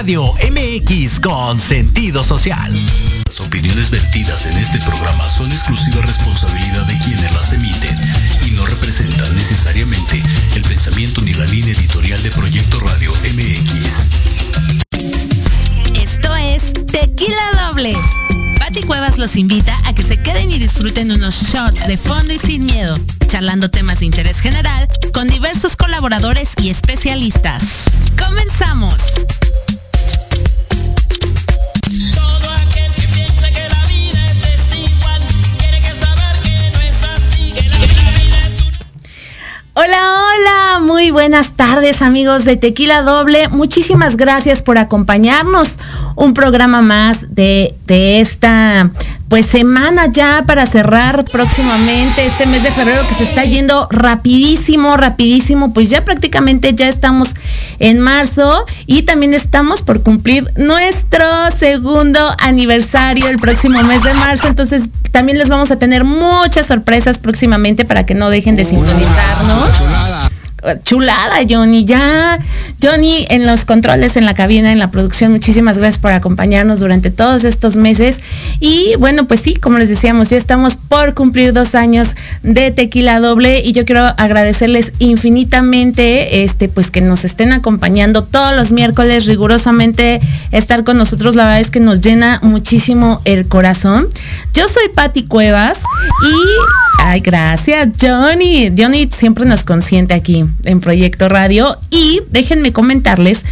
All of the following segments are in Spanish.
Radio MX con sentido social. Las opiniones vertidas en este programa son exclusiva responsabilidad de quienes las emiten y no representan necesariamente el pensamiento ni la línea editorial de Proyecto Radio MX. Esto es Tequila Doble. Pati Cuevas los invita a que se queden y disfruten unos shots de fondo y sin miedo, charlando temas de interés general con diversos colaboradores y especialistas. ¡Comenzamos! Buenas tardes amigos de Tequila Doble. Muchísimas gracias por acompañarnos. Un programa más de, de esta pues semana ya para cerrar próximamente este mes de febrero que se está yendo rapidísimo, rapidísimo, pues ya prácticamente ya estamos en marzo y también estamos por cumplir nuestro segundo aniversario el próximo mes de marzo, entonces también les vamos a tener muchas sorpresas próximamente para que no dejen de sintonizarnos chulada, Johnny. Ya, Johnny, en los controles, en la cabina, en la producción, muchísimas gracias por acompañarnos durante todos estos meses. Y bueno, pues sí, como les decíamos, ya estamos por cumplir dos años de Tequila Doble y yo quiero agradecerles infinitamente, este, pues que nos estén acompañando todos los miércoles rigurosamente estar con nosotros. La verdad es que nos llena muchísimo el corazón. Yo soy Patti Cuevas y, ay, gracias, Johnny. Johnny siempre nos consiente aquí en Proyecto Radio. Y déjenme comentarles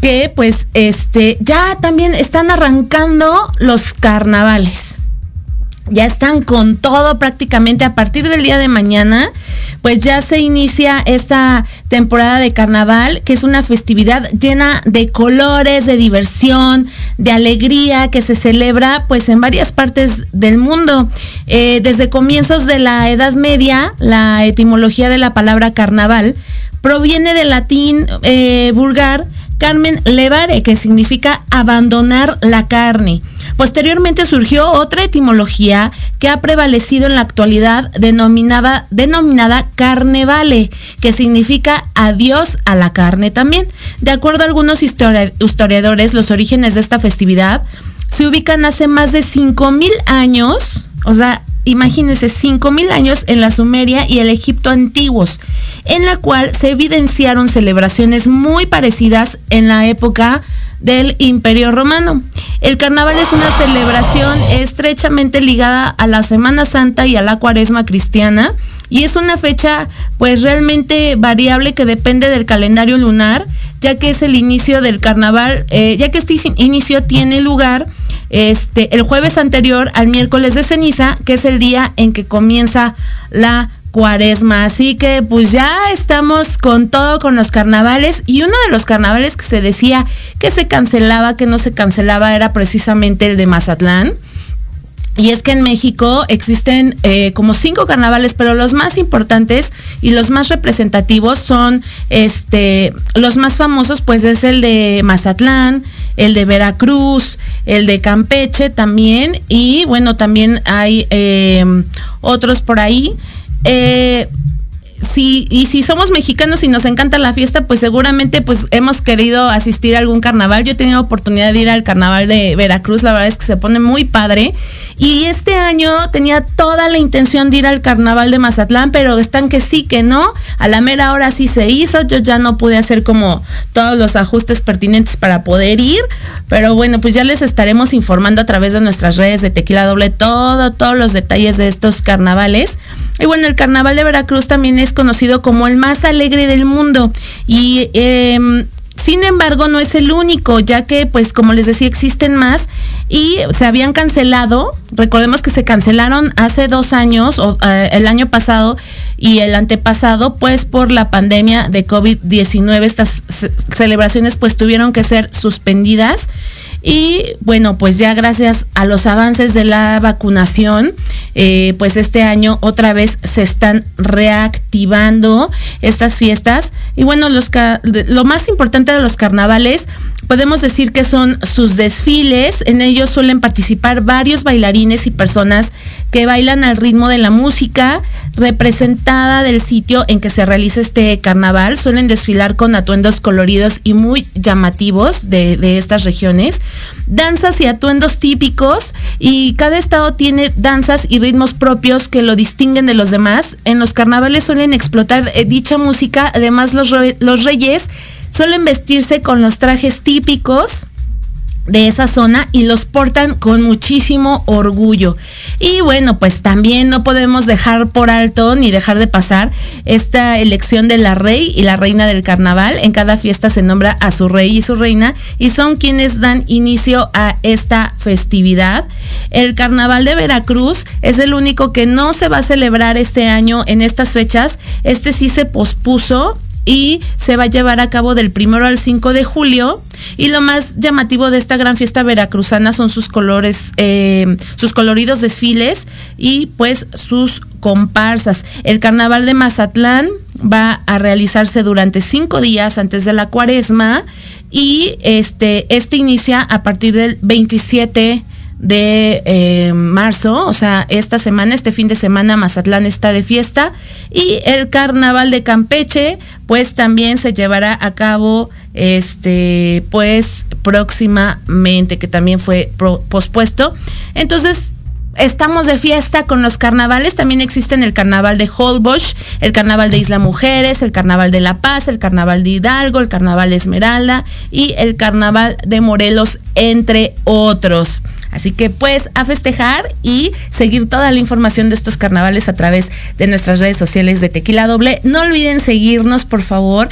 que pues este ya también están arrancando los carnavales. Ya están con todo prácticamente a partir del día de mañana pues ya se inicia esta temporada de carnaval, que es una festividad llena de colores, de diversión, de alegría, que se celebra pues en varias partes del mundo. Eh, desde comienzos de la Edad Media, la etimología de la palabra carnaval proviene del latín eh, vulgar Carmen levare, que significa abandonar la carne. Posteriormente surgió otra etimología que ha prevalecido en la actualidad denominada, denominada carnevale, que significa adiós a la carne también. De acuerdo a algunos historiadores, los orígenes de esta festividad se ubican hace más de 5.000 años, o sea, imagínense, 5.000 años en la Sumeria y el Egipto antiguos, en la cual se evidenciaron celebraciones muy parecidas en la época del Imperio Romano. El carnaval es una celebración estrechamente ligada a la Semana Santa y a la Cuaresma cristiana y es una fecha pues realmente variable que depende del calendario lunar, ya que es el inicio del carnaval, eh, ya que este inicio tiene lugar este, el jueves anterior al miércoles de ceniza, que es el día en que comienza la cuaresma. Así que pues ya estamos con todo con los carnavales y uno de los carnavales que se decía que se cancelaba, que no se cancelaba, era precisamente el de Mazatlán. Y es que en México existen eh, como cinco carnavales, pero los más importantes y los más representativos son este, los más famosos, pues es el de Mazatlán, el de Veracruz, el de Campeche también, y bueno, también hay eh, otros por ahí. Eh, y si somos mexicanos y nos encanta la fiesta, pues seguramente pues hemos querido asistir a algún carnaval. Yo he tenido oportunidad de ir al carnaval de Veracruz, la verdad es que se pone muy padre. Y este año tenía toda la intención de ir al carnaval de Mazatlán, pero están que sí, que no. A la mera hora sí se hizo, yo ya no pude hacer como todos los ajustes pertinentes para poder ir. Pero bueno, pues ya les estaremos informando a través de nuestras redes de Tequila Doble todo, todos los detalles de estos carnavales. Y bueno, el carnaval de Veracruz también es conocido como el más alegre del mundo. Y em, sin embargo, no es el único, ya que, pues, como les decía, existen más y se habían cancelado. Recordemos que se cancelaron hace dos años, o eh, el año pasado y el antepasado, pues, por la pandemia de COVID-19. Estas celebraciones, pues, tuvieron que ser suspendidas. Y bueno, pues ya gracias a los avances de la vacunación, eh, pues este año otra vez se están reactivando estas fiestas. Y bueno, los, lo más importante de los carnavales, podemos decir que son sus desfiles. En ellos suelen participar varios bailarines y personas que bailan al ritmo de la música representada del sitio en que se realiza este carnaval. Suelen desfilar con atuendos coloridos y muy llamativos de, estas regiones. Danzas y atuendos típicos y cada estado tiene danzas y ritmos propios que lo distinguen de los demás. En los carnavales suelen explotar eh, dicha música. Además, los, los reyes suelen vestirse con los trajes típicos de esa zona y los portan con muchísimo orgullo. Y bueno, pues también no podemos dejar por alto ni dejar de pasar esta elección de la rey y la reina del carnaval. En cada fiesta se nombra a su rey y su reina y son quienes dan inicio a esta festividad. El carnaval de Veracruz es el único que no se va a celebrar este año en estas fechas. Este sí se pospuso y se va a llevar a cabo del primero al 5 de julio. Y lo más llamativo de esta gran fiesta veracruzana son sus colores, eh, sus coloridos desfiles y pues sus comparsas. El carnaval de Mazatlán va a realizarse durante cinco días antes de la cuaresma y este, este inicia a partir del 27 de eh, marzo, o sea, esta semana, este fin de semana, Mazatlán está de fiesta y el carnaval de Campeche, pues también se llevará a cabo, este, pues próximamente, que también fue pospuesto. Entonces, estamos de fiesta con los carnavales. También existen el carnaval de Holbox, el carnaval de Isla Mujeres, el carnaval de La Paz, el carnaval de Hidalgo, el carnaval de Esmeralda y el carnaval de Morelos, entre otros. Así que pues a festejar y seguir toda la información de estos carnavales a través de nuestras redes sociales de Tequila Doble. No olviden seguirnos, por favor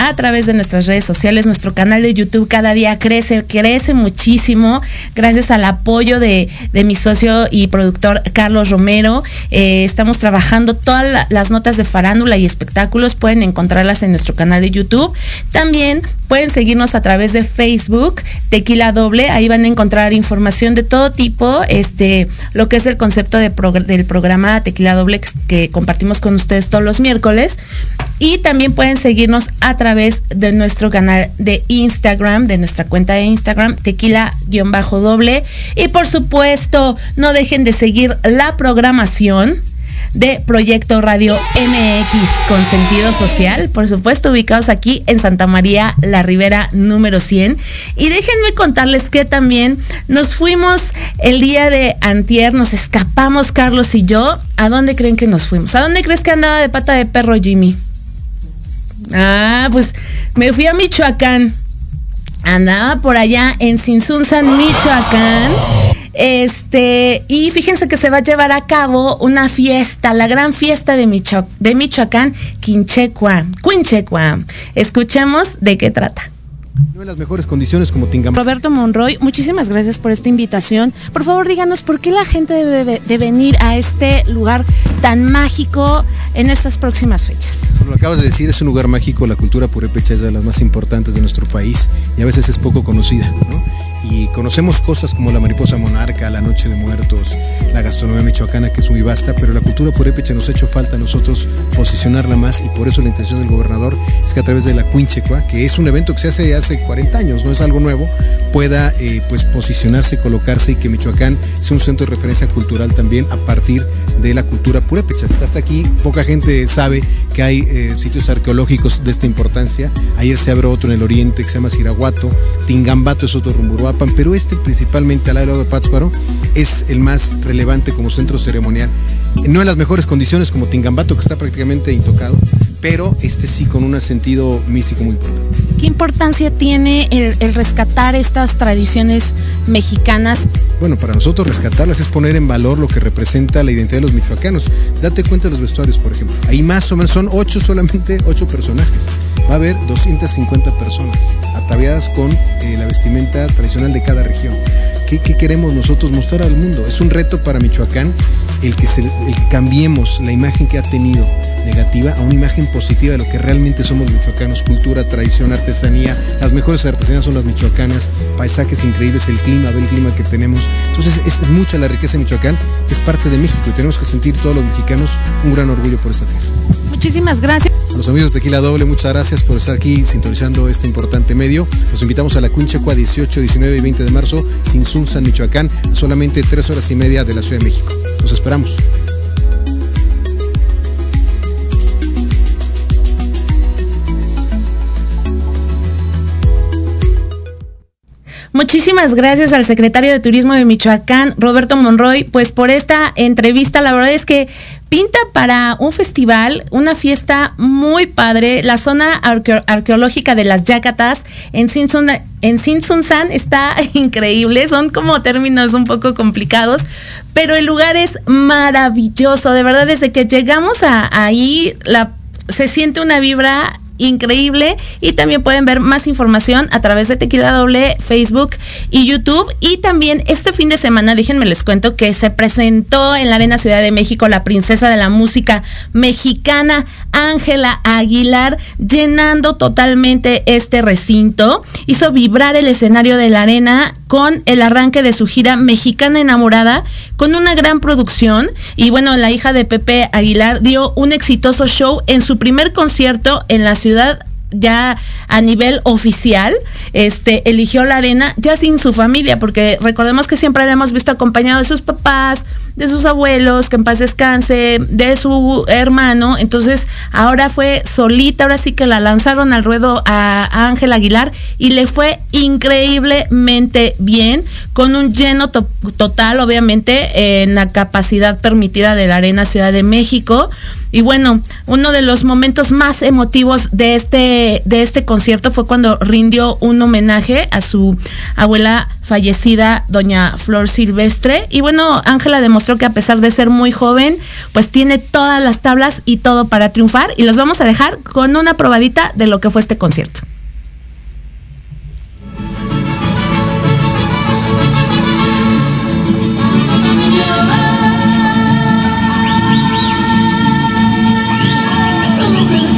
a través de nuestras redes sociales. Nuestro canal de YouTube cada día crece, crece muchísimo gracias al apoyo de, mi socio y productor Carlos Romero. Eh, estamos trabajando todas las notas de farándula y espectáculos. Pueden encontrarlas en nuestro canal de YouTube. También pueden seguirnos a través de Facebook, Tequila Doble. Ahí van a encontrar información de todo tipo, este, lo que es el concepto del programa Tequila Doble que compartimos con ustedes todos los miércoles. Y también pueden seguirnos a través través de nuestro canal de Instagram, de nuestra cuenta de Instagram, tequila-doble. Y por supuesto, no dejen de seguir la programación de Proyecto Radio MX con sentido social, por supuesto ubicados aquí en Santa María La Ribera número 100. Y déjenme contarles que también nos fuimos el día de antier, nos escapamos Carlos y yo. ¿A dónde creen que nos fuimos? ¿A dónde crees que andaba de pata de perro Jimmy? Ah, pues me fui a Michoacán. Andaba por allá en Sinsunzan, Michoacán. Este, y fíjense que se va a llevar a cabo una fiesta, la gran fiesta de, Michoacán, Quinchecua, Quinchecua. Escuchemos de qué trata. No en las mejores condiciones como Roberto Monroy, muchísimas gracias por esta invitación. Por favor, díganos por qué la gente debe de venir a este lugar tan mágico en estas próximas fechas. Como lo acabas de decir, es un lugar mágico. La cultura purépecha es de las más importantes de nuestro país y a veces es poco conocida. ¿no? Y conocemos cosas como la mariposa monarca, la noche de muertos, la gastronomía michoacana que es muy vasta, pero la cultura purépecha nos ha hecho falta a nosotros posicionarla más y por eso la intención del gobernador es que a través de la Cuinchecua, que es un evento que se hace hace 40 años, no es algo nuevo, pueda eh, pues posicionarse, colocarse y que Michoacán sea un centro de referencia cultural también a partir de la cultura purépecha. Estás aquí, poca gente sabe que hay eh, sitios arqueológicos de esta importancia. Ayer se abrió otro en el oriente que se llama Siraguato, Tingambato es otro rumbo pero este principalmente al lado de Pátzcuaro es el más relevante como centro ceremonial. No en las mejores condiciones como Tingambato, que está prácticamente intocado, pero este sí con un sentido místico muy importante. ¿Qué importancia tiene el, rescatar estas tradiciones mexicanas? Bueno, para nosotros rescatarlas es poner en valor lo que representa la identidad de los michoacanos. Date cuenta de los vestuarios, por ejemplo. Ahí más o menos son ocho solamente, ocho personajes. Va a haber 250 personas ataviadas con eh, la vestimenta tradicional de cada región. ¿Qué, queremos nosotros mostrar al mundo? Es un reto para Michoacán el que, el que cambiemos la imagen que ha tenido negativa a una imagen positiva de lo que realmente somos michoacanos, cultura, tradición, artesanía. Las mejores artesanías son las michoacanas, paisajes increíbles, el clima, ve el clima que tenemos. Entonces es mucha la riqueza de Michoacán, que es parte de México y tenemos que sentir todos los mexicanos un gran orgullo por esta tierra. Muchísimas gracias. Los amigos de Tequila Doble, muchas gracias por estar aquí sintonizando este importante medio. Los invitamos a la Cunchecua 18, 19 y 20 de marzo, Sin San Michoacán, a solamente tres horas y media de la Ciudad de México. Los esperamos. Muchísimas gracias al secretario de Turismo de Michoacán, Roberto Monroy, pues por esta entrevista. La verdad es que pinta para un festival, una fiesta muy padre. La zona arqueológica de las Yacatas en Sinsun, en está increíble. Son como términos un poco complicados, pero el lugar es maravilloso. De verdad, desde que llegamos a, ahí, se siente una vibra increíble y también pueden ver más información a través de Tequila Doble, Facebook y YouTube. Y también este fin de semana, déjenme les cuento que se presentó en la Arena Ciudad de México la princesa de la música mexicana, Ángela Aguilar, llenando totalmente este recinto. Hizo vibrar el escenario de la arena con el arranque de su gira Mexicana Enamorada, con una gran producción. Y bueno, la hija de Pepe Aguilar dio un exitoso show en su primer concierto en la ciudad ciudad ya a nivel oficial, este, eligió la arena ya sin su familia, porque recordemos que siempre la hemos visto acompañado de sus papás, de sus abuelos, que en paz descanse, de su hermano. Entonces, ahora fue solita, ahora sí que la lanzaron al ruedo a Ángel Aguilar y le fue increíblemente bien, con un lleno total, obviamente, en la capacidad permitida de la Arena Ciudad de México. Y bueno, uno de los momentos más emotivos de este, de este concierto fue cuando rindió un homenaje a su abuela fallecida, doña Flor Silvestre. Y bueno, Ángela demostró que a pesar de ser muy joven, pues tiene todas las tablas y todo para triunfar. Y los vamos a dejar con una probadita de lo que fue este concierto.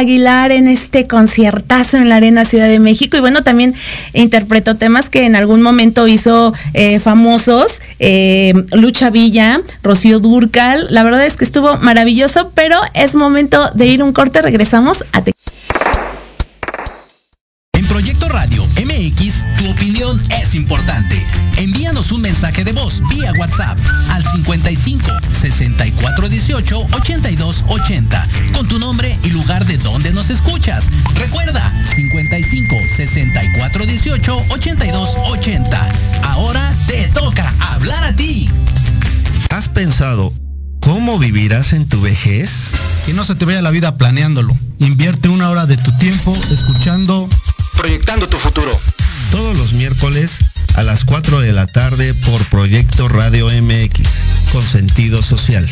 Aguilar en este conciertazo en la Arena Ciudad de México. Y bueno, también interpretó temas que en algún momento hizo eh, famosos, eh, Lucha Villa, Rocío Durcal, la verdad es que estuvo maravilloso, pero es momento de ir un corte, regresamos a En Proyecto Radio MX, tu opinión es importante. Envíanos un mensaje de voz vía WhatsApp al 55 64 18 82 80 con tu nombre y lugar de donde nos escuchas. Recuerda 55 64 18 82 80. Ahora te toca hablar a ti. ¿Has pensado cómo vivirás en tu vejez? Que no se te vaya la vida planeándolo. Invierte una hora de tu tiempo escuchando Proyectando tu futuro. Todos los miércoles a las 4 de la tarde por Proyecto Radio MX, con sentido social.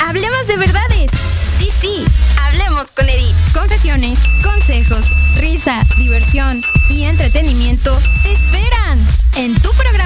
Hablemos de verdades. Sí, sí, hablemos con Edith. Confesiones, consejos, risa, diversión y entretenimiento te esperan en tu programa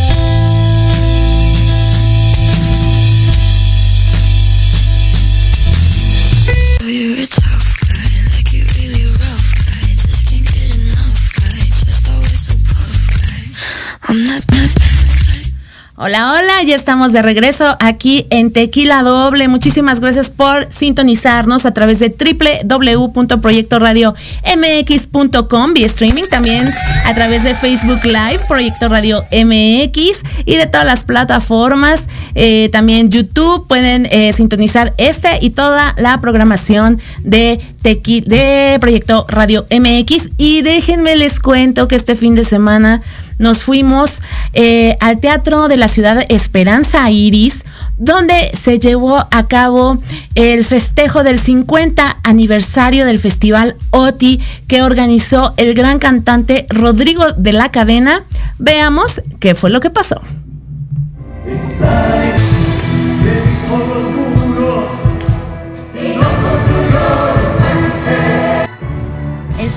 Hola, hola, ya estamos de regreso aquí en Tequila Doble. Muchísimas gracias por sintonizarnos a través de www.proyectoradiomx.com vía streaming, también a través de Facebook Live, Proyecto Radio MX y de todas las plataformas, eh, también YouTube, pueden eh, sintonizar este y toda la programación de, Tequi de Proyecto Radio MX. Y déjenme les cuento que este fin de semana nos fuimos eh, al Teatro de la Ciudad Esperanza Iris, donde se llevó a cabo el festejo del 50 aniversario del Festival OTI que organizó el gran cantante Rodrigo de la Cadena. Veamos qué fue lo que pasó.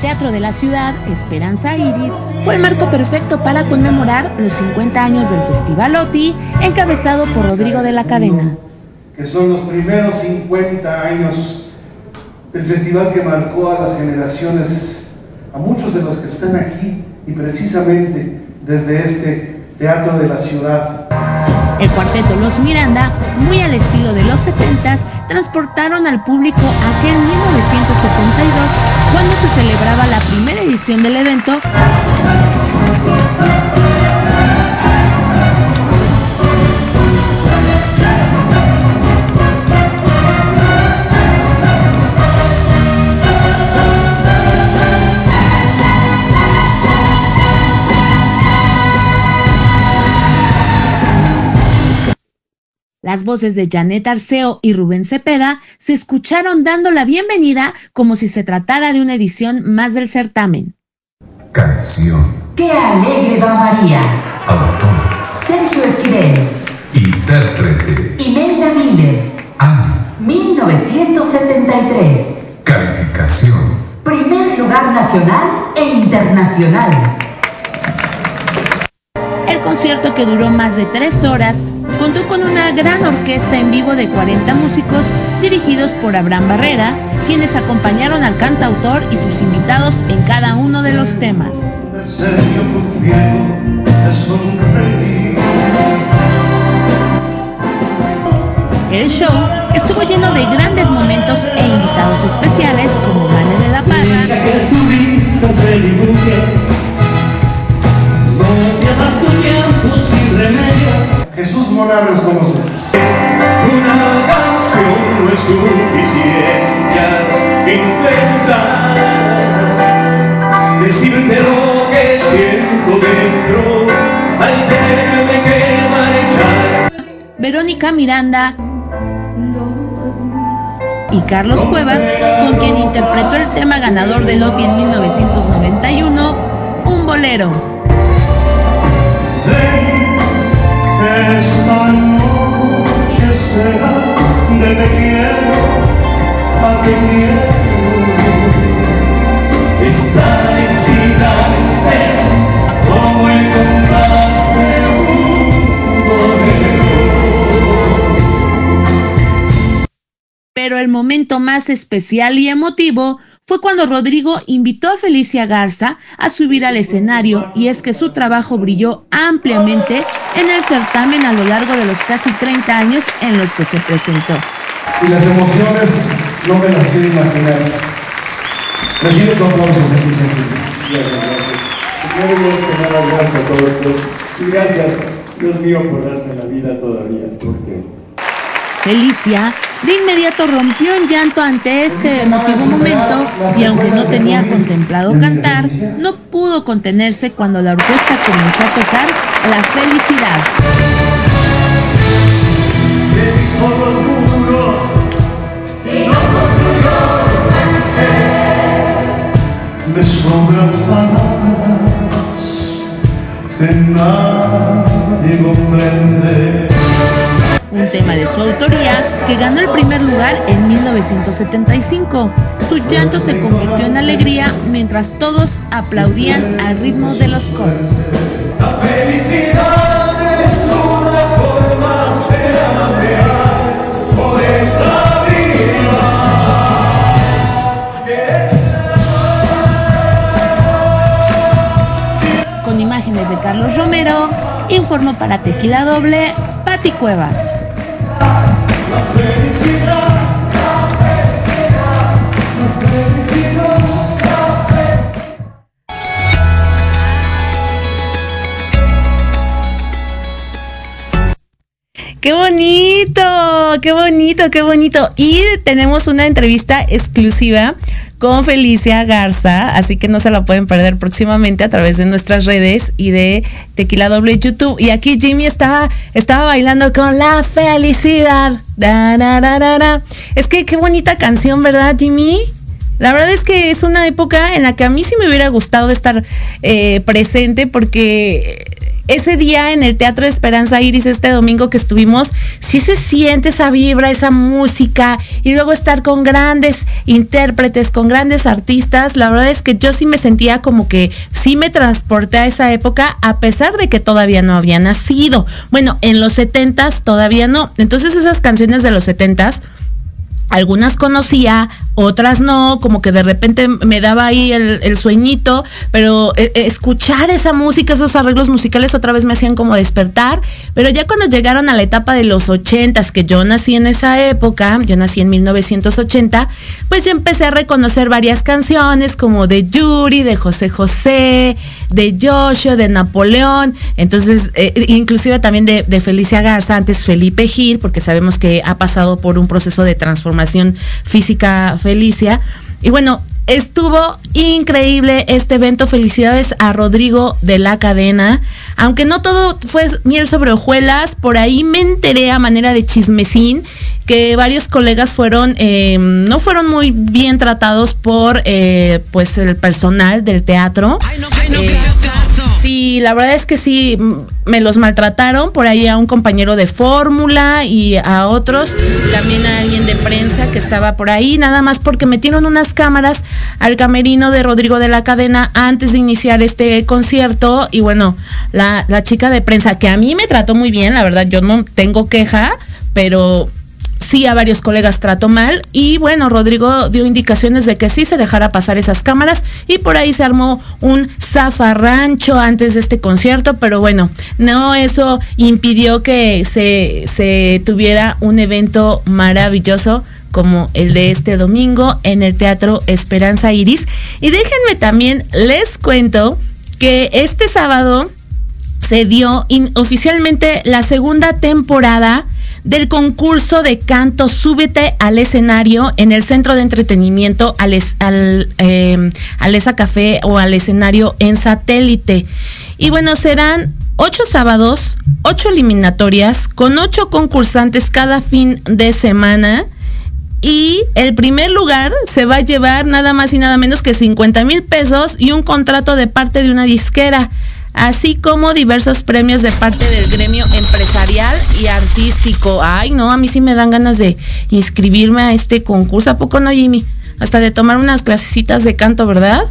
Teatro de la Ciudad, Esperanza Iris, fue el marco perfecto para conmemorar los 50 años del Festival OTI, encabezado por Rodrigo de la Cadena. Que son los primeros 50 años del festival que marcó a las generaciones, a muchos de los que están aquí, y precisamente desde este Teatro de la Ciudad. El cuarteto Los Miranda, muy al estilo de los 70s, transportaron al público aquel 1972 cuando se celebraba la primera edición del evento. Las voces de Janet Arceo y Rubén Cepeda se escucharon dando la bienvenida como si se tratara de una edición más del certamen. Canción. ¡Qué alegre va María! Autor. Sergio Esquivel. Intérprete. Imelda Miller. Año. 1973. Calificación. Primer lugar nacional e internacional. El concierto que duró más de tres horas contó con una gran orquesta en vivo de 40 músicos dirigidos por Abraham Barrera, quienes acompañaron al cantautor y sus invitados en cada uno de los temas. El show estuvo lleno de grandes momentos e invitados especiales como Mane de la Parra, Jesús Morales con nosotros. Una canción no es suficiente al intentar decirte lo que siento dentro al tenerme que marchar. Verónica Miranda y Carlos Cuevas, con quien interpretó el tema ganador del OTI en 1991, Un Bolero. Pero el momento más especial y emotivo fue cuando Rodrigo invitó a Felicia Garza a subir al escenario y es que su trabajo brilló ampliamente en el certamen a lo largo de los casi 30 años en los que se presentó. Y las emociones no me las quiero imaginar. Recibe tu aplauso, aquí Primero Dios te da las gracias a todos ustedes. Y gracias, Dios mío, por darme la vida todavía. Porque Felicia de inmediato rompió en llanto ante este emotivo momento y aunque no tenía contemplado cantar, no pudo contenerse cuando la orquesta comenzó a tocar La Felicidad. me nadie. Un tema de su autoría que ganó el primer lugar en 1975. Su llanto se convirtió en alegría mientras todos aplaudían al ritmo de los coros. La felicidad es una forma de navegar por esta Con imágenes de Carlos Romero, informó para Tequila Doble, Pati Cuevas. Qué bonito, qué bonito, qué bonito. Y tenemos una entrevista exclusiva con Felicia Garza, así que no se la pueden perder próximamente a través de nuestras redes y de Tequila Doble YouTube. Y aquí Jimmy estaba, estaba bailando con la felicidad. Da, da, da. Es que qué bonita canción, ¿verdad, Jimmy? La verdad es que es una época en la que a mí sí me hubiera gustado estar eh, presente porque ese día en el Teatro de Esperanza Iris, este domingo que estuvimos, sí se siente esa vibra, esa música y luego estar con grandes intérpretes, con grandes artistas. La verdad es que yo sí me sentía como que sí me transporté a esa época a pesar de que todavía no había nacido. Bueno, en los 70s todavía no. Entonces esas canciones de los 70s algunas conocía, otras no, como que de repente me daba ahí el, sueñito, pero eh, eh, escuchar esa música, esos arreglos musicales otra vez me hacían como despertar, pero ya cuando llegaron a la etapa de los ochentas, que yo nací en esa época, yo nací en 1980, pues ya empecé a reconocer varias canciones como de Yuri, de José José, de Joshua, de Napoleón, entonces eh, inclusive también de, de Felicia Garza, antes Felipe Gil, porque sabemos que ha pasado por un proceso de transformación física Felicia. Y bueno, estuvo increíble este evento. Felicidades a Rodrigo de la cadena. Aunque no todo fue miel sobre hojuelas, por ahí me enteré a manera de chismecín que varios colegas fueron, eh, no fueron muy bien tratados por eh, pues el personal del teatro. Eh, Sí, la verdad es que sí, me los maltrataron. Por ahí a un compañero de fórmula y a otros, también a alguien de prensa que estaba por ahí, nada más porque metieron unas cámaras al camerino de Rodrigo de la Cadena antes de iniciar este concierto. Y bueno, la, la chica de prensa, que a mí me trató muy bien, la verdad, yo no tengo queja, pero sí a varios colegas trató mal y bueno, Rodrigo dio indicaciones de que sí se dejara pasar esas cámaras y por ahí se armó un zafarrancho antes de este concierto, pero bueno, no eso impidió que se, se tuviera un evento maravilloso como el de este domingo en el Teatro Esperanza Iris. Y déjenme también, les cuento que este sábado se dio oficialmente la segunda temporada del concurso de canto Súbete al escenario en el centro de entretenimiento al, al eh, Alesa Café o al escenario en satélite. Y bueno, serán ocho sábados, ocho eliminatorias, con ocho concursantes cada fin de semana. Y el primer lugar se va a llevar nada más y nada menos que 50 mil pesos y un contrato de parte de una disquera así como diversos premios de parte del gremio empresarial y artístico. Ay, no, a mí sí me dan ganas de inscribirme a este concurso. ¿A poco no, Jimmy? Hasta de tomar unas clasecitas de canto, ¿verdad?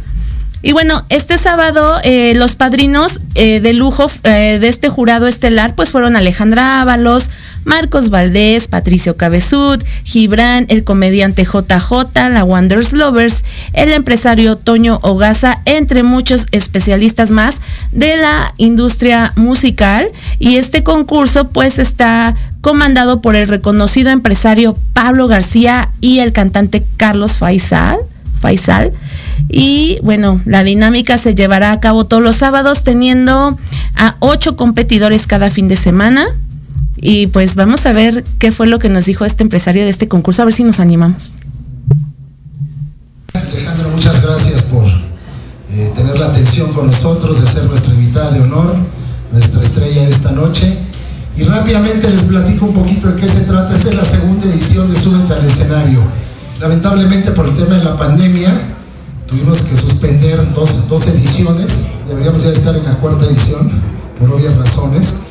Y bueno, este sábado eh, los padrinos eh, de lujo eh, de este jurado estelar pues fueron Alejandra Ábalos, Marcos Valdés, Patricio Cabezud, Gibran, el comediante JJ, la Wonders Lovers, el empresario Toño Ogaza, entre muchos especialistas más de la industria musical. Y este concurso pues está comandado por el reconocido empresario Pablo García y el cantante Carlos Faisal. Faisal Y bueno, la dinámica se llevará a cabo todos los sábados teniendo a ocho competidores cada fin de semana. Y pues vamos a ver qué fue lo que nos dijo este empresario de este concurso, a ver si nos animamos. Alejandro, muchas gracias por eh, tener la atención con nosotros, de ser nuestra invitada de honor, nuestra estrella esta noche. Y rápidamente les platico un poquito de qué se trata. Es la segunda edición de Súbete al escenario. Lamentablemente por el tema de la pandemia tuvimos que suspender dos, dos ediciones. Deberíamos ya estar en la cuarta edición, por obvias razones.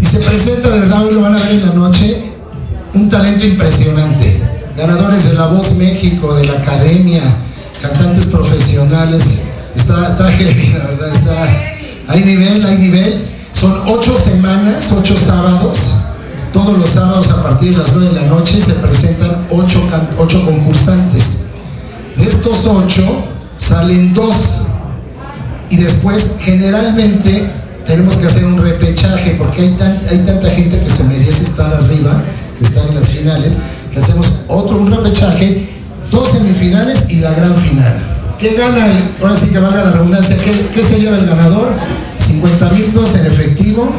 Y se presenta, de verdad, hoy lo van a ver en la noche, un talento impresionante. Ganadores de La Voz México, de la Academia, cantantes profesionales. Está, está heavy, la verdad, está... Hay nivel, hay nivel. Son ocho semanas, ocho sábados. Todos los sábados a partir de las nueve de la noche se presentan ocho, ocho concursantes. De estos ocho salen dos. Y después generalmente tenemos que hacer un repechaje porque hay, tan- hay tanta gente que se merece estar arriba, que están en las finales, que hacemos otro, un repechaje, dos semifinales y la gran final. ¿Qué gana? el- ahora sí que valga la redundancia, ¿qué, se lleva el ganador? 50 mil pesos en efectivo,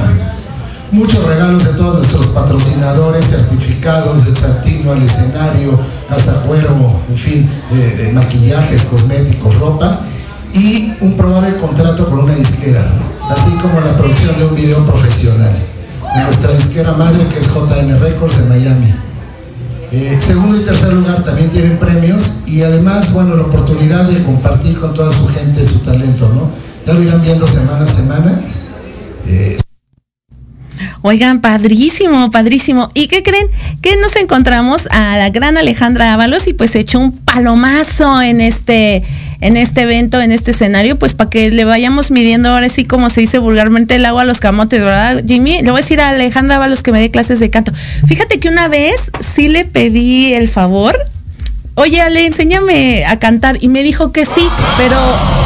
muchos regalos de todos nuestros patrocinadores, certificados del Santino al escenario, Casa Cuervo, en fin, maquillajes, cosméticos, ropa y un probable contrato con una disquera, así como la producción de un video profesional. En nuestra disquera madre que es JN Records en Miami. Eh, segundo y tercer lugar también tienen premios y además, bueno, la oportunidad de compartir con toda su gente su talento, ¿no? Ya lo irán viendo semana a semana. Eh, Oigan, padrísimo, padrísimo. ¿Y qué creen? Que nos encontramos a la gran Alejandra Ábalos y pues echó un palomazo en este, en este evento, en este escenario, pues para que le vayamos midiendo ahora sí como se dice vulgarmente el agua a los camotes, ¿verdad, Jimmy? Le voy a decir a Alejandra Ábalos que me dé clases de canto. Fíjate que una vez sí le pedí el favor Oye, Ale, enséñame a cantar. Y me dijo que sí, pero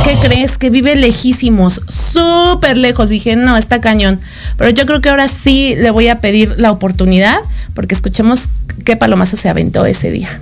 ¿qué crees? Que vive lejísimos, súper lejos. Dije, no, está cañón. Pero yo creo que ahora sí le voy a pedir la oportunidad, porque escuchemos qué palomazo se aventó ese día.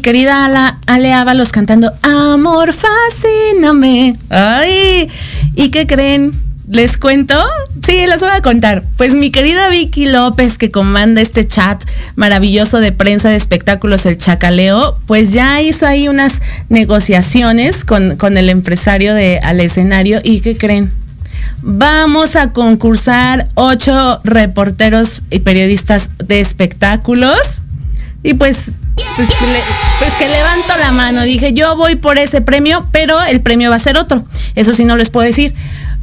Querida Ala- Ale Ábalos cantando Amor, fascíname? Ay, ¿y qué creen? ¿Les cuento? Sí, les voy a contar. Pues mi querida Vicky López, que comanda este chat maravilloso de prensa de espectáculos, el Chacaleo, pues ya hizo ahí unas negociaciones con, con el empresario de al escenario. ¿Y qué creen? Vamos a concursar ocho reporteros y periodistas de espectáculos. Y pues, pues, pues que levanto la mano. Dije, yo voy por ese premio, pero el premio va a ser otro. Eso sí no les puedo decir.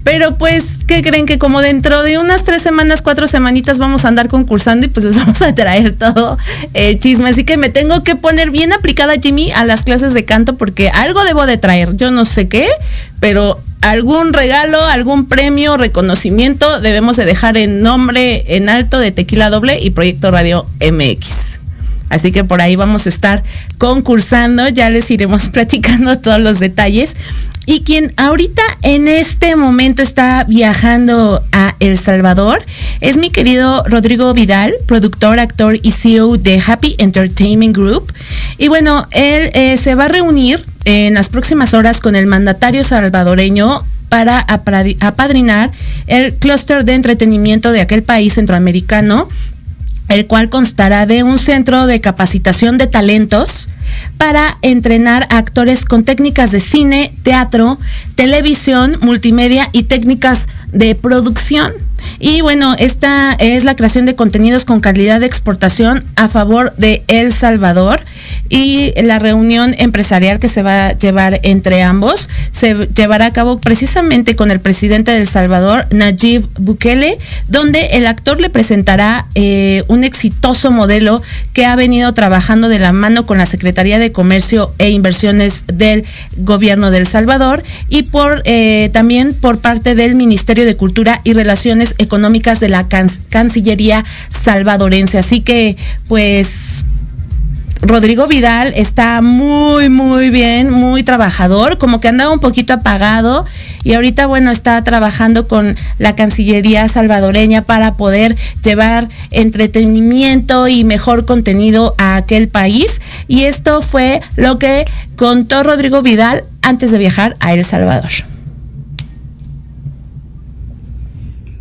Pero pues, ¿qué creen? Que como dentro de unas tres semanas, cuatro semanitas vamos a andar concursando y pues les vamos a traer todo el chisme. Así que me tengo que poner bien aplicada, Jimmy, a las clases de canto porque algo debo de traer. Yo no sé qué, pero algún regalo, algún premio, reconocimiento debemos de dejar en nombre en alto de Tequila Doble y Proyecto Radio MX. Así que por ahí vamos a estar concursando, ya les iremos platicando todos los detalles. Y quien ahorita en este momento está viajando a El Salvador es mi querido Rodrigo Vidal, productor, actor y CEO de Happy Entertainment Group. Y bueno, él eh, se va a reunir en las próximas horas con el mandatario salvadoreño para apadrinar el clúster de entretenimiento de aquel país centroamericano el cual constará de un centro de capacitación de talentos para entrenar a actores con técnicas de cine, teatro, televisión, multimedia y técnicas de producción. Y bueno, esta es la creación de contenidos con calidad de exportación a favor de El Salvador y la reunión empresarial que se va a llevar entre ambos se llevará a cabo precisamente con el presidente de El Salvador, Nayib Bukele, donde el actor le presentará eh, un exitoso modelo que ha venido trabajando de la mano con la Secretaría de Comercio e Inversiones del Gobierno de El Salvador y por eh, también por parte del Ministerio de Cultura y Relaciones Económicas de la Cancillería salvadorense. Así que, pues, Rodrigo Vidal está muy, muy bien, muy trabajador, como que andaba un poquito apagado y ahorita, bueno, está trabajando con la Cancillería salvadoreña para poder llevar entretenimiento y mejor contenido a aquel país. Y esto fue lo que contó Rodrigo Vidal antes de viajar a El Salvador.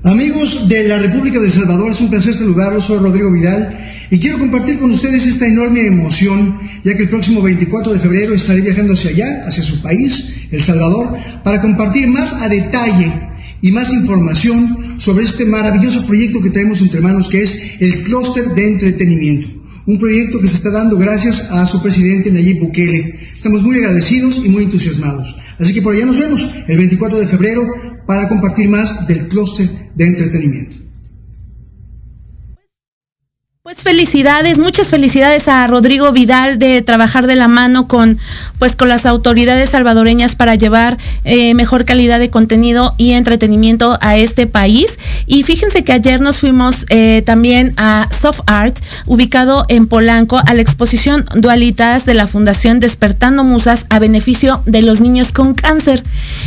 Amigos de la República de El Salvador, es un placer saludarlos. Soy Rodrigo Vidal y quiero compartir con ustedes esta enorme emoción, ya que el próximo 24 de febrero estaré viajando hacia allá, hacia su país, El Salvador, para compartir más a detalle y más información sobre este maravilloso proyecto que traemos entre manos, que es el clúster de entretenimiento. Un proyecto que se está dando gracias a su presidente Nayib Bukele. Estamos muy agradecidos y muy entusiasmados. Así que por allá nos vemos el 24 de febrero para compartir más del clúster de entretenimiento. Felicidades, muchas felicidades a Rodrigo Vidal de trabajar de la mano con, pues, con las autoridades salvadoreñas para llevar eh, mejor calidad de contenido y entretenimiento a este país. Y fíjense que ayer nos fuimos eh, también a Soft Art, ubicado en Polanco, a la exposición Dualitas de la Fundación Despertando Musas a beneficio de los niños con cáncer.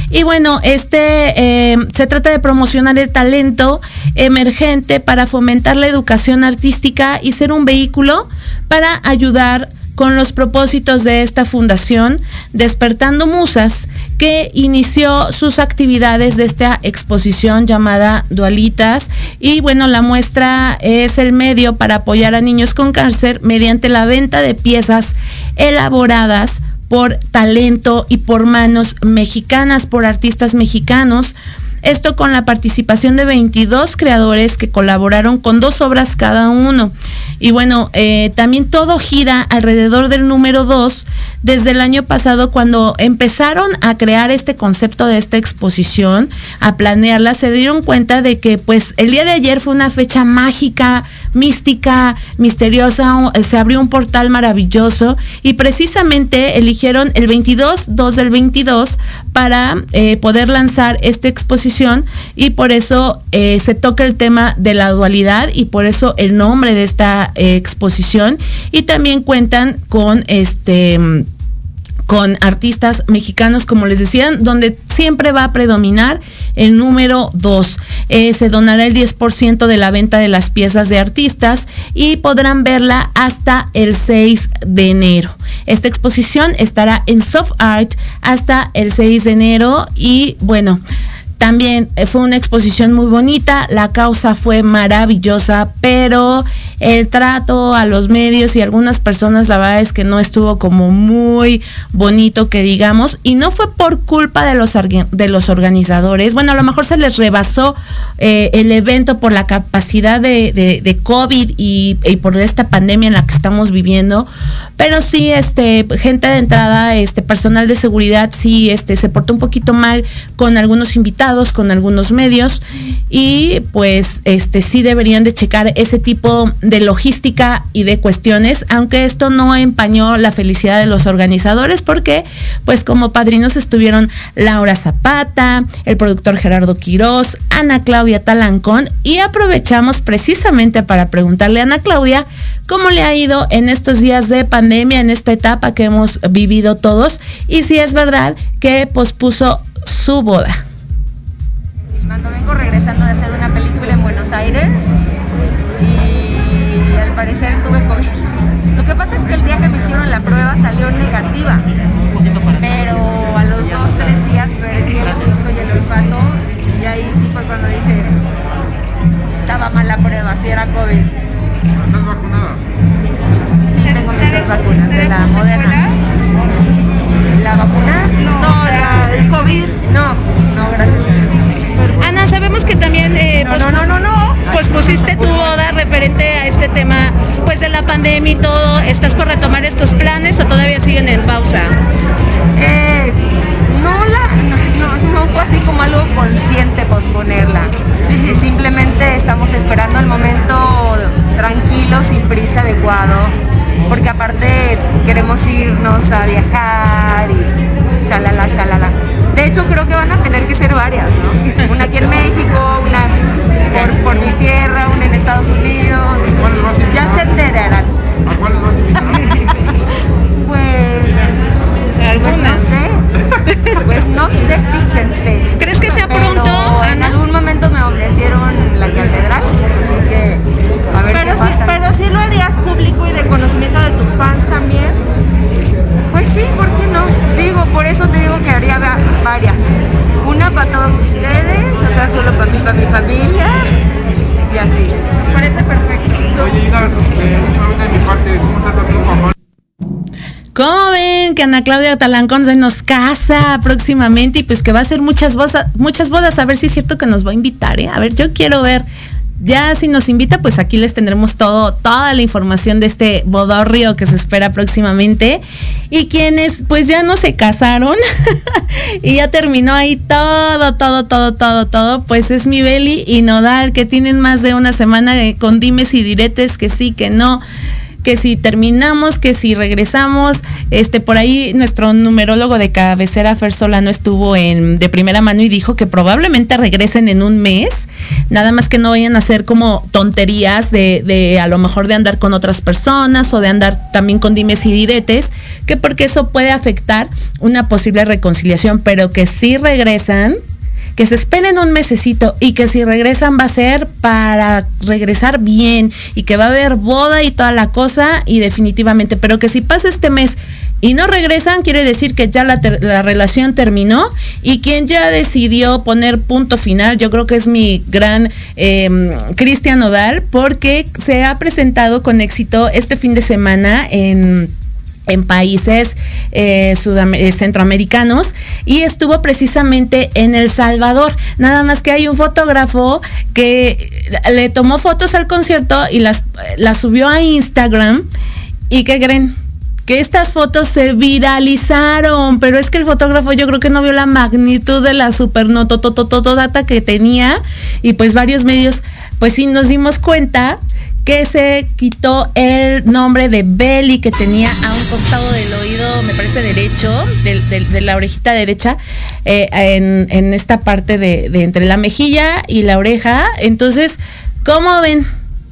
Y bueno, este eh, se trata de promocionar el talento emergente para fomentar la educación artística y ser un vehículo para ayudar con los propósitos de esta fundación, Despertando Musas, que inició sus actividades de esta exposición llamada Dualitas. Y bueno, la muestra es el medio para apoyar a niños con cáncer mediante la venta de piezas elaboradas por talento y por manos mexicanas, por artistas mexicanos. Esto con la participación de 22 creadores que colaboraron con dos obras cada uno. Y bueno, eh, también todo gira alrededor del número 2 desde el año pasado cuando empezaron a crear este concepto de esta exposición, a planearla, se dieron cuenta de que pues el día de ayer fue una fecha mágica, mística, misteriosa, se abrió un portal maravilloso y precisamente eligieron el 22, 2 del 22 para eh, poder lanzar esta exposición y por eso eh, se toca el tema de la dualidad y por eso el nombre de esta eh, exposición y también cuentan con este con artistas mexicanos, como les decían, donde siempre va a predominar el número 2. Eh, se donará el 10% de la venta de las piezas de artistas y podrán verla hasta el 6 de enero. Esta exposición estará en Soft Art hasta el 6 de enero y bueno, también eh, fue una exposición muy bonita, la causa fue maravillosa, pero el trato a los medios y algunas personas la verdad es que no estuvo como muy bonito que digamos y no fue por culpa de los, de los organizadores. Bueno, a lo mejor se les rebasó eh, el evento por la capacidad de, COVID y, y, por esta pandemia en la que estamos viviendo, pero sí, este, gente de entrada, este, personal de seguridad sí, este, se portó un poquito mal con algunos invitados con algunos medios y pues este sí deberían de checar ese tipo de logística y de cuestiones, aunque esto no empañó la felicidad de los organizadores porque pues como padrinos estuvieron Laura Zapata, el productor Gerardo Quirós, Ana Claudia Talancón y aprovechamos precisamente para preguntarle a Ana Claudia cómo le ha ido en estos días de pandemia, en esta etapa que hemos vivido todos y si es verdad que pospuso su boda. Vengo regresando de hacer una película en Buenos Aires parecer tuve COVID. Lo que pasa es que el día que me hicieron la prueba salió negativa, pero a los dos, tres días perdí el y el olfato y ahí sí fue cuando dije, estaba mal la prueba, si era COVID. ¿Estás vacunada? Sí, tengo mis dos vacunas, de la moderna. ¿La vacuna? No, la, el COVID. No, no, gracias. Ana, sabemos que también eh, no, no, no, no, no. pospusiste tu boda referente a este tema de la pandemia y todo, ¿estás por retomar estos planes o todavía siguen en pausa? Eh, no, la, no, fue así como algo consciente posponerla. Simplemente estamos esperando el momento tranquilo, sin prisa, adecuado, porque aparte queremos irnos a viajar y shalala, shalala. De hecho, creo que van a tener que ser varias, ¿no? Una aquí en México, una por, por mi tierra, una Estados Unidos. Ya se enterarán. ¿A cuáles vas a invitar? Pues, pues no sé. Pues no sé, fíjense. ¿Crees que sea Pero pronto, En Ana? algún momento me ofrecieron la catedral, así que a ver Pero qué sí, pero sí lo harías público y de conocimiento de tus fans también. Pues sí, ¿por qué no? Digo, por eso te digo que haría va- varias. Una para todos ustedes, otra solo para mí, para mi familia y así. Parece perfecto. Oye, una de mi parte, ¿cómo está Manuel? ¿Cómo ven que Ana Claudia Talancón se nos casa próximamente y pues que va a hacer muchas bodas, muchas bodas? A ver si es cierto que nos va a invitar, ¿eh? A ver, yo quiero ver. Ya si nos invita, pues aquí les tendremos todo, toda la información de este bodorrio que se espera próximamente. Y quienes pues ya no se casaron y ya terminó ahí todo, todo, todo, todo, todo, pues es mi Beli y Nodal, que tienen más de una semana de- con dimes y diretes que sí, que no que si terminamos, que si regresamos, este por ahí nuestro numerólogo de cabecera Fer Solano estuvo en de primera mano y dijo que probablemente regresen en un mes, nada más que no vayan a hacer como tonterías de, de a lo mejor de andar con otras personas o de andar también con dimes y diretes, que porque eso puede afectar una posible reconciliación, pero que si regresan, que se esperen un mesecito y que si regresan va a ser para regresar bien y que va a haber boda y toda la cosa y definitivamente, pero que si pasa este mes y no regresan, quiere decir que ya la, la relación terminó y quien ya decidió poner punto final, yo creo que es mi gran eh, Cristian Odal, porque se ha presentado con éxito este fin de semana en en países eh, eh, centroamericanos y estuvo precisamente en El Salvador. Nada más que hay un fotógrafo que le tomó fotos al concierto y las, las subió a Instagram. ¿Y qué creen? Que estas fotos se viralizaron, pero es que el fotógrafo yo creo que no vio la magnitud de la supernototototota que tenía y pues varios medios, pues sí nos dimos cuenta que se quitó el nombre de Belly que tenía a un costado del oído, me parece derecho, de, la orejita derecha, eh, en, esta parte de entre la mejilla y la oreja. Entonces, ¿cómo ven?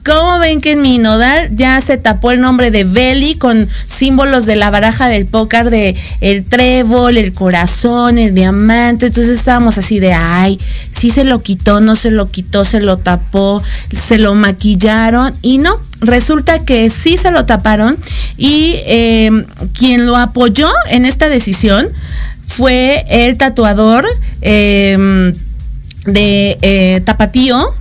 ¿Cómo ven que en mi nodal ya se tapó el nombre de Belly con símbolos de la baraja del póker de el trébol, el corazón, el diamante? Entonces estábamos así de, ay, sí se lo quitó, no se lo quitó, se lo tapó, se lo maquillaron y no, resulta que sí se lo taparon y eh, quien lo apoyó en esta decisión fue el tatuador eh, de eh, Tapatío,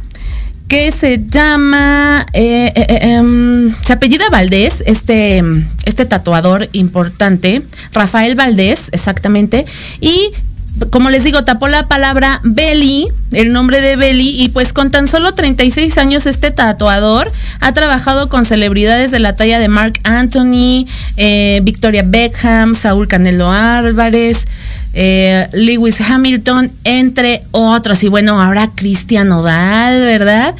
que se llama, eh, eh, eh, em, se apellida Valdés, este, este tatuador importante, Rafael Valdés, exactamente, y como les digo, tapó la palabra Belly, el nombre de Belly, y pues con tan solo 36 años este tatuador ha trabajado con celebridades de la talla de Mark Anthony, eh, Victoria Beckham, Saúl Canelo Álvarez, eh, Lewis Hamilton, entre otros. Y bueno, ahora Cristian Nodal, ¿verdad?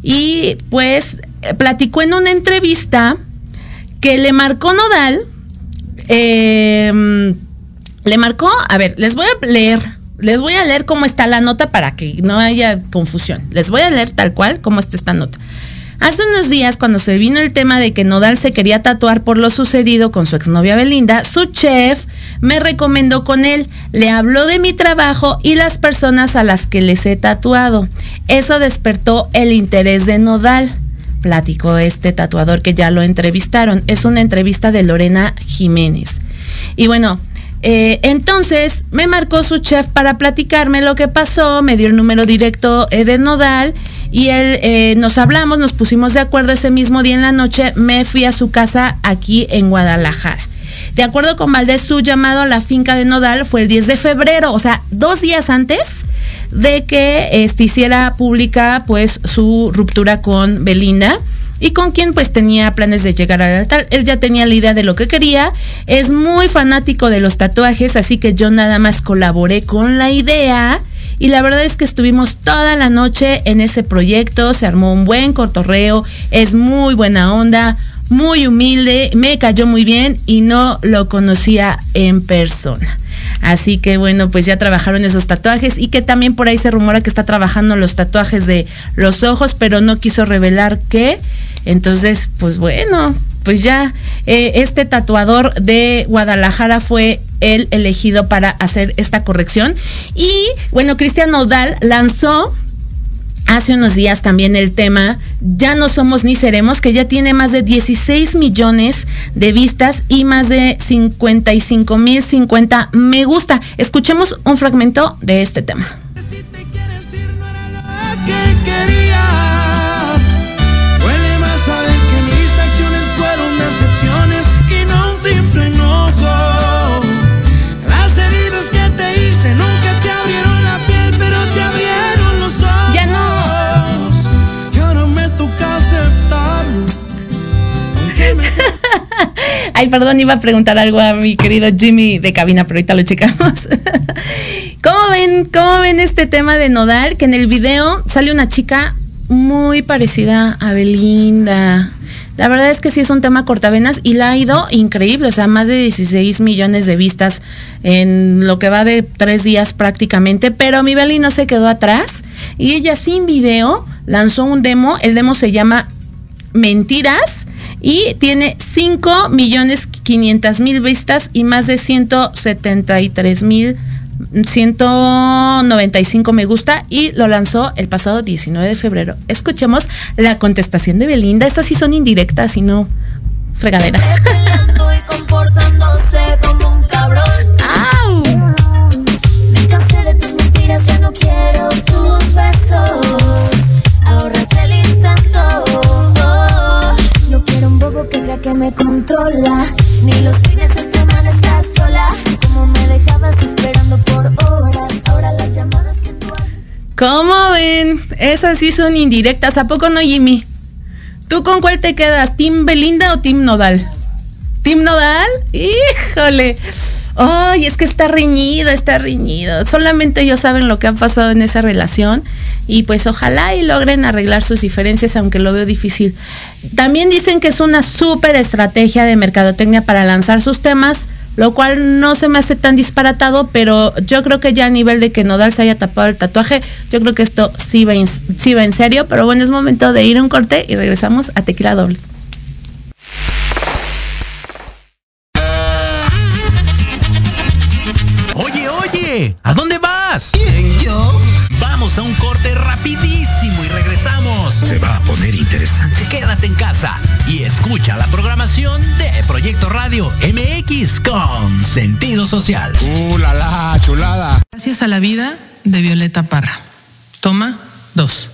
Y pues platicó en una entrevista que le marcó Nodal, eh, le marcó, a ver, les voy a leer, les voy a leer cómo está la nota para que no haya confusión. Les voy a leer tal cual cómo está esta nota. Hace unos días, cuando se vino el tema de que Nodal se quería tatuar por lo sucedido con su exnovia Belinda, su chef me recomendó con él, le habló de mi trabajo y las personas a las que les he tatuado. Eso despertó el interés de Nodal. Platicó este tatuador que ya lo entrevistaron. Es una entrevista de Lorena Jiménez. Y bueno, eh, entonces me marcó su chef para platicarme lo que pasó, me dio el número directo eh, de Nodal y él eh, nos hablamos, nos pusimos de acuerdo ese mismo día en la noche, me fui a su casa aquí en Guadalajara. De acuerdo con Valdés, su llamado a la finca de Nodal fue el 10 de febrero, o sea, dos días antes de que este, hiciera pública pues su ruptura con Belinda y con quien pues tenía planes de llegar al altar. Él ya tenía la idea de lo que quería, es muy fanático de los tatuajes, así que yo nada más colaboré con la idea. Y la verdad es que estuvimos toda la noche en ese proyecto, se armó un buen cotorreo, es muy buena onda, muy humilde, me cayó muy bien y no lo conocía en persona. Así que bueno, pues ya trabajaron esos tatuajes y que también por ahí se rumora que está trabajando los tatuajes de los ojos, pero no quiso revelar qué. Entonces, pues bueno, pues ya eh, este tatuador de Guadalajara fue el elegido para hacer esta corrección. Y bueno, Cristian Nodal lanzó hace unos días también el tema Ya no somos ni seremos, que ya tiene más de 16 millones de vistas y más de 55 mil 50 me gusta. Escuchemos un fragmento de este tema. Ay, perdón, iba a preguntar algo a mi querido Jimmy de cabina, pero ahorita lo checamos. ¿Cómo ven, cómo ven este tema de Nodal? Que en el video sale una chica muy parecida a Belinda. La verdad es que sí es un tema cortavenas y la ha ido increíble, o sea, más de 16 millones de vistas en lo que va de tres días prácticamente, pero mi Beli no se quedó atrás y ella sin video lanzó un demo, el demo se llama Mentiras y tiene 5 millones 500 mil vistas y más de 173 mil 195 me gusta y lo lanzó el pasado 19 de febrero. Escuchemos la contestación de Belinda. Estas sí son indirectas y no fregaderas. Que me controla. Ni los fines de semana estar sola. Como me dejabas esperando por horas. Ahora las llamadas que tú haces. ¿Cómo ven? Esas sí son indirectas. ¿A poco no, Jimmy? ¿Tú con cuál te quedas? ¿Team Belinda o Team Nodal? ¿Team Nodal? Híjole. Ay, es que está reñido, está reñido. Solamente ellos saben lo que ha pasado en esa relación y pues ojalá y logren arreglar sus diferencias, aunque lo veo difícil. También dicen que es una súper estrategia de mercadotecnia para lanzar sus temas, lo cual no se me hace tan disparatado, pero yo creo que ya a nivel de que Nodal se haya tapado el tatuaje, yo creo que esto sí va sí va en serio, pero bueno, es momento de ir a un corte y regresamos a Tequila Doble. ¿A dónde vas? yo? Vamos a un corte rapidísimo y regresamos. Se va a poner interesante. Quédate en casa y escucha la programación de Proyecto Radio MX con sentido social. ¡Uh, la, la chulada! Gracias a la vida de Violeta Parra. Toma dos.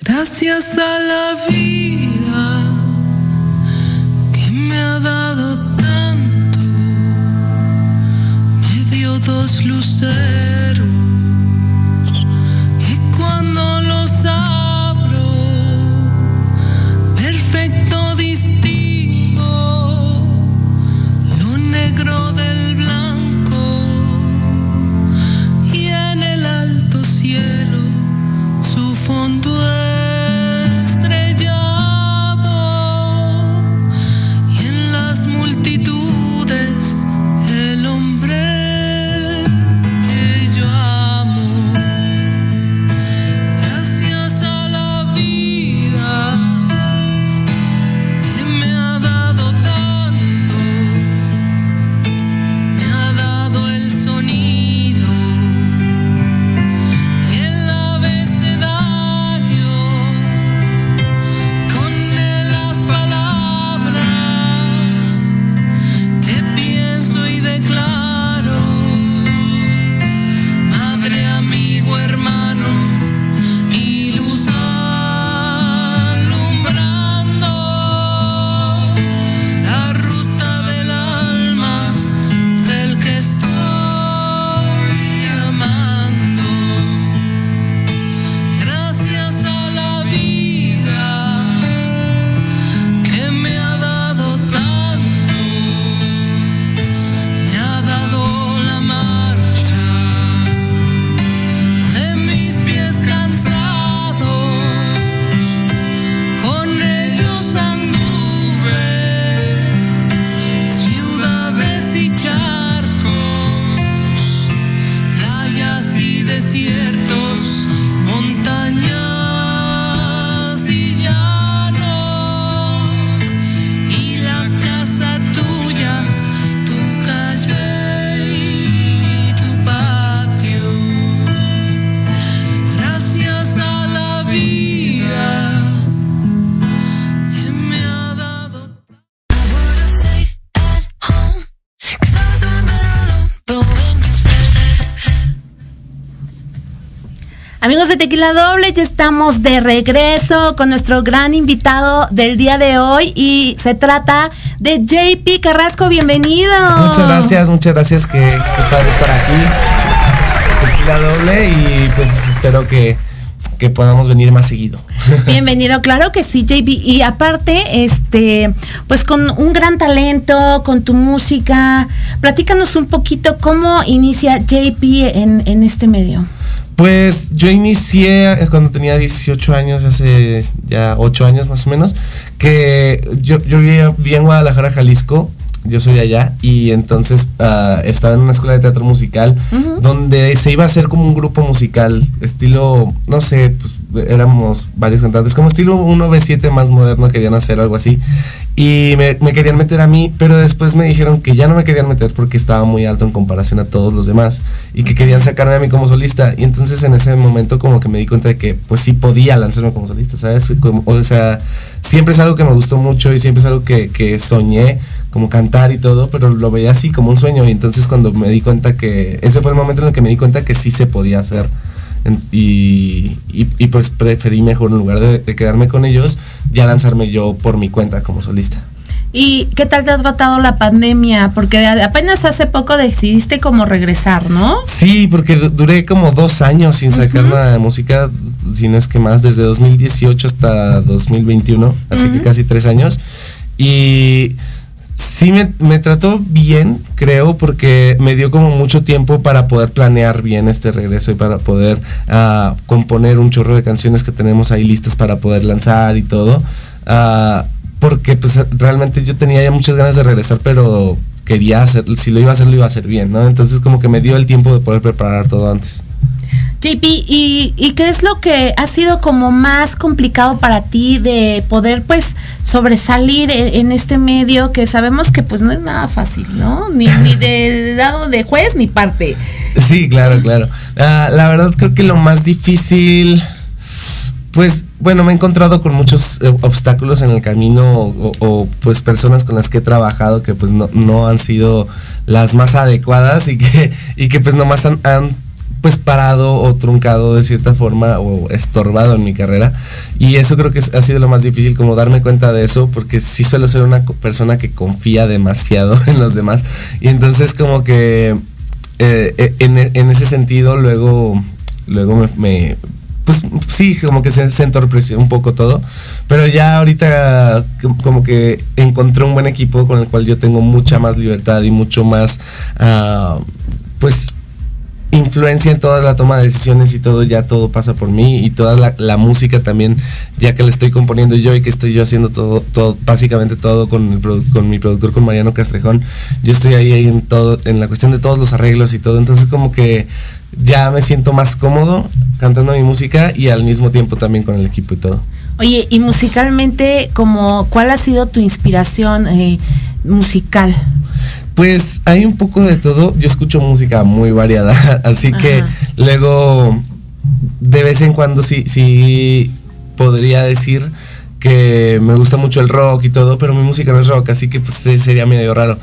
Gracias a la vida que me ha dado tanto, dio dos luceros. Que cuando los abro, perfecto distingo lo negro del blanco. Y en el alto cielo su fondo Tequila Doble, ya estamos de regreso con nuestro gran invitado del día de hoy y se trata de JP Carrasco, bienvenido. Muchas gracias, muchas gracias que, que estar aquí. Tequila Doble y pues espero que, que podamos venir más seguido. Bienvenido, claro que sí, JP. Y aparte, este, pues con un gran talento, con tu música, platícanos un poquito cómo inicia JP en, en este medio. Pues yo inicié cuando tenía 18 años, hace ya 8 años más o menos, que yo, yo vivía, en Guadalajara, Jalisco, yo soy de allá, y entonces uh, estaba en una escuela de teatro musical uh -huh. donde se iba a hacer como un grupo musical, estilo, no sé, pues éramos varios cantantes, como estilo 1B7 más moderno, querían hacer algo así. Y me, querían meter a mí, pero después me dijeron que ya no me querían meter porque estaba muy alto en comparación a todos los demás y que querían sacarme a mí como solista. Y entonces en ese momento como que me di cuenta de que pues sí podía lanzarme como solista, ¿sabes? O sea, siempre es algo que me gustó mucho y siempre es algo que soñé como cantar y todo, pero lo veía así como un sueño y entonces cuando me di cuenta que ese fue el momento en el que me di cuenta que sí se podía hacer. Y, y, y, pues preferí mejor en lugar de, de, quedarme con ellos, ya lanzarme yo por mi cuenta como solista. ¿Y qué tal te ha tratado la pandemia? Porque apenas hace poco decidiste como regresar, ¿no? Sí, porque duré como dos años sin sacar uh -huh. nada de música, si no es que más, desde 2018 hasta 2021, así uh -huh. que casi tres años. Y sí me, me, trató bien, creo, porque me dio como mucho tiempo para poder planear bien este regreso y para poder uh, componer un chorro de canciones que tenemos ahí listas para poder lanzar y todo. Uh, porque pues realmente yo tenía ya muchas ganas de regresar, pero quería hacer, si lo iba a hacer, lo iba a hacer bien, ¿no? Entonces como que me dio el tiempo de poder preparar todo antes. JP, ¿y, ¿y, qué es lo que ha sido como más complicado para ti de poder pues sobresalir en, en, este medio que sabemos que pues no es nada fácil, ¿no? Ni, ni de lado de juez ni parte. Sí, claro, claro. Uh, la verdad creo que lo más difícil, pues bueno, me he encontrado con muchos eh, obstáculos en el camino o, o, pues personas con las que he trabajado que pues no, no han sido las más adecuadas y que, y que pues nomás han, han pues parado o truncado de cierta forma o estorbado en mi carrera. Y eso creo que ha sido lo más difícil como darme cuenta de eso porque sí suelo ser una persona que confía demasiado en los demás. Y entonces como que eh, en, en, ese sentido luego luego me, pues sí, como que se, se, entorpeció un poco todo, pero ya ahorita como que encontré un buen equipo con el cual yo tengo mucha más libertad y mucho más, uh, pues influencia en toda la toma de decisiones y todo, ya todo pasa por mí y toda la, música también, ya que la estoy componiendo yo y que estoy yo haciendo todo, todo básicamente todo con, el, con mi productor, con Mariano Castrejón, yo estoy ahí, ahí en todo, en la cuestión de todos los arreglos y todo, entonces como que ya me siento más cómodo cantando mi música y al mismo tiempo también con el equipo y todo. Oye, y musicalmente, como, ¿cuál ha sido tu inspiración eh, musical? Pues hay un poco de todo. Yo escucho música muy variada, así Ajá. que luego de vez en cuando sí, sí podría decir que me gusta mucho el rock y todo, pero mi música no es rock, así que pues sería medio raro.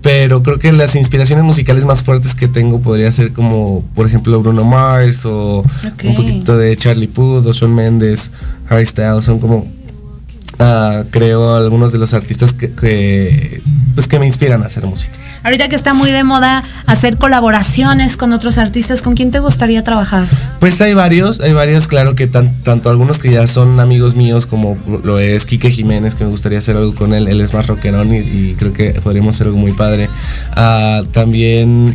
Pero creo que las inspiraciones musicales más fuertes que tengo podría ser como, por ejemplo, Bruno Mars o okay. un poquito de Charlie Puth o Shawn Mendes, Harry Styles, son como Uh, creo algunos de los artistas que, que, pues que me inspiran a hacer música. Ahorita que está muy de moda hacer colaboraciones con otros artistas, ¿con quién te gustaría trabajar? Pues hay varios, hay varios, claro que tan, tanto algunos que ya son amigos míos como lo es Quique Jiménez, que me gustaría hacer algo con él, él es más rockerón y, y creo que podríamos hacer algo muy padre. Uh, también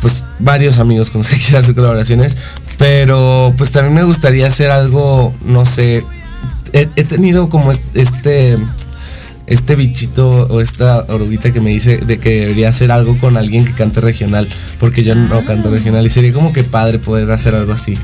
pues varios amigos con los que quiero hacer colaboraciones, pero pues también me gustaría hacer algo, no sé, he, he, tenido como este este bichito o esta oruguita que me dice de que debería hacer algo con alguien que cante regional, porque yo no canto regional y sería como que padre poder hacer algo así.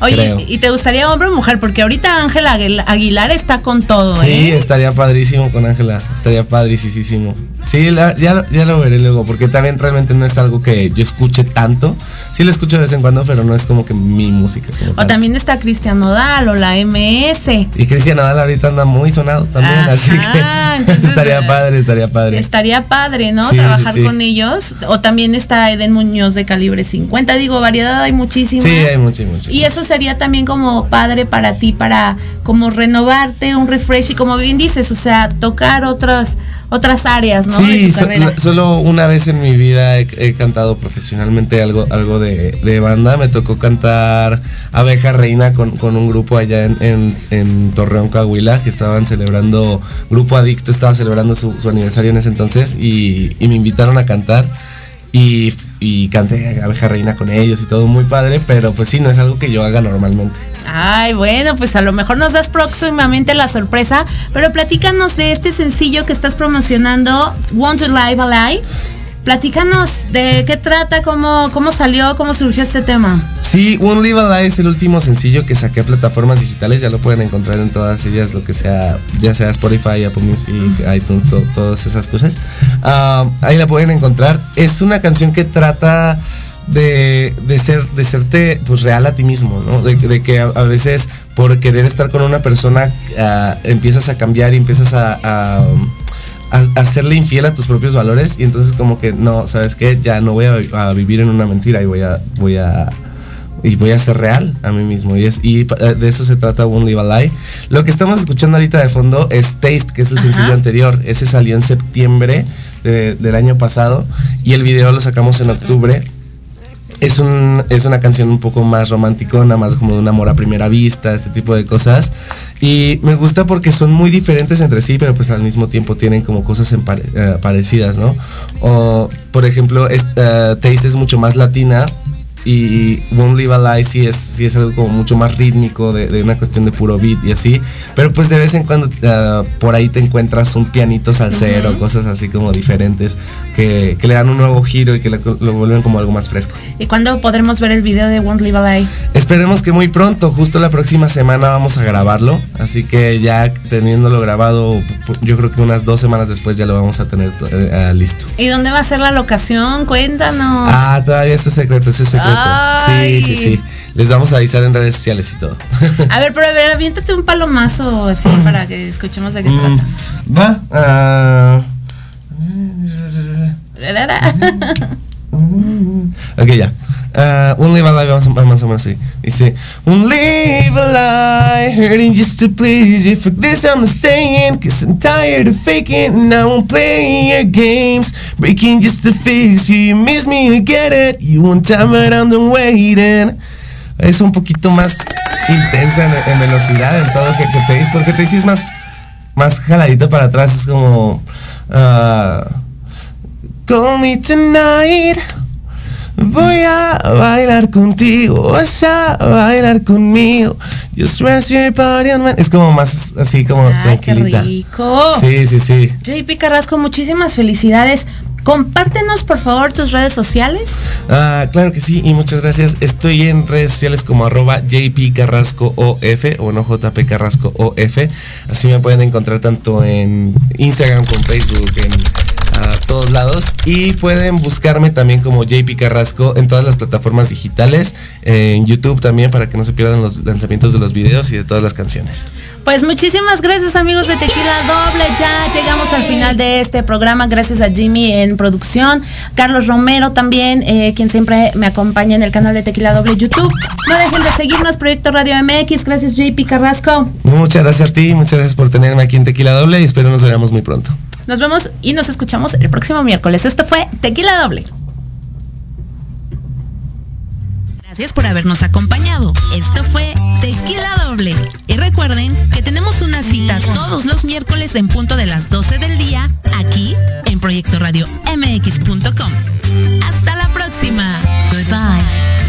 Oye, creo. ¿y te gustaría hombre o mujer? Porque ahorita Ángela Aguilar está con todo, sí, ¿eh? estaría padrísimo con Ángela, estaría padrísimo. Sí, la, ya, ya lo veré luego, porque también realmente no es algo que yo escuche tanto. Sí lo escucho de vez en cuando, pero no es como que mi música. o tal. también está Cristian Nodal o la MS. Y Cristian Nodal ahorita anda muy sonado también, Ajá, así que entonces, estaría padre, estaría padre. Estaría padre, ¿no? Sí, Trabajar sí, sí. con ellos. O también está Eden Muñoz de calibre 50. Digo, variedad hay muchísima. Sí, hay mucha. Y eso sería también como padre para ti, para como renovarte, un refresh y como bien dices, o sea, tocar otras otras áreas, ¿no? Sí, de tu so- solo una vez en mi vida he, he cantado profesionalmente algo, algo de, de banda. Me tocó cantar Abeja Reina con, con un grupo allá en, en- en Torreón, Coahuila, que estaban celebrando, Grupo Adicto estaba celebrando su, su aniversario en ese entonces y, y me invitaron a cantar. Y, y canté Abeja Reina con ellos y todo muy padre, pero pues sí, no es algo que yo haga normalmente. Ay, bueno, pues a lo mejor nos das próximamente la sorpresa, pero platícanos de este sencillo que estás promocionando, Want to Live Alive. Platícanos de qué trata, cómo, cómo salió, cómo surgió este tema. Sí, One Live es el último sencillo que saqué a plataformas digitales. Ya lo pueden encontrar en todas ellas, lo que sea, ya sea Spotify, Apple Music, iTunes, to- todas esas cosas. Ah, ahí la pueden encontrar. Es una canción que trata de, de ser de serte pues real a ti mismo, ¿no? De, de que a, a veces por querer estar con una persona ah, empiezas a cambiar y empiezas a- a a, a serle infiel a tus propios valores y entonces como que no, ¿sabes qué? Ya no voy a, a vivir en una mentira y voy a voy a y voy a ser real a mí mismo y es y eh, de eso se trata One Live a Lie. Lo que estamos escuchando ahorita de fondo es Taste, que es el sencillo anterior. Ese salió en septiembre de- del año pasado y el video lo sacamos en octubre. Es, un, es una canción un poco más romanticona, más como de un amor a primera vista, este tipo de cosas. Y me gusta porque son muy diferentes entre sí, pero pues al mismo tiempo tienen como cosas pare- eh, parecidas, ¿no? O, por ejemplo, es- eh, Taste es mucho más latina y Won't Live a Lie sí es, sí es algo como mucho más rítmico, de, de una cuestión de puro beat y así. Pero pues de vez en cuando eh, por ahí te encuentras un pianito salsero, cosas así como diferentes que, que le dan un nuevo giro y que le- lo vuelven como algo más fresco. ¿Y cuándo podremos ver el video de Won't Live Alive? Esperemos que muy pronto, justo la próxima semana vamos a grabarlo, así que ya teniéndolo grabado, yo creo que unas dos semanas después ya lo vamos a tener eh, eh, listo. ¿Y dónde va a ser la locación? Cuéntanos. Ah, todavía es secreto, es secreto. Ay. Sí, sí, sí. Les vamos a avisar en redes sociales y todo. A ver, pero a ver, aviéntate un palomazo así para que escuchemos de qué Mm, trata. Va. ah, ok, ya. Uh, un live alive más o menos así. Dice, un live alive, hurting just to please you. For this I'm staying, cause I'm tired of faking. And I won't play your games, breaking just to fix you. You miss me, I get it. You want time, but I'm done waiting. Es un poquito más intensa en, velocidad, en todo que, que te dice, porque te es más, más jaladito para atrás. Es como. ah, Call me tonight. Voy a bailar contigo, vas a bailar conmigo. Just rest your body on my- Es como más así como Ay, qué tranquilita. rico. Sí, sí, sí. JP Carrasco, muchísimas felicidades. Compártenos, por favor, tus redes sociales. Ah, claro que sí, y muchas gracias. Estoy en redes sociales como arroba JP Carrasco OF o no JP Carrasco OF. Así me pueden encontrar tanto en Instagram como Facebook, en todos lados. Y pueden buscarme también como JP Carrasco en todas las plataformas digitales, en YouTube también para que no se pierdan los lanzamientos de los videos y de todas las canciones. Pues muchísimas gracias amigos de Tequila Doble. Ya llegamos al final de este programa. Gracias a Jimmy en producción. Carlos Romero también, eh, quien siempre me acompaña en el canal de Tequila Doble YouTube. No dejen de seguirnos, Proyecto Radio MX. Gracias JP Carrasco. Muchas gracias a ti, muchas gracias por tenerme aquí en Tequila Doble y espero nos veamos muy pronto. Nos vemos y nos escuchamos el próximo miércoles. Esto fue Tequila Doble. Gracias por habernos acompañado. Esto fue Tequila Doble. Y recuerden que tenemos una cita todos los miércoles en punto de las 12 del día aquí en Proyecto Radio MX.com. Hasta la próxima. Goodbye.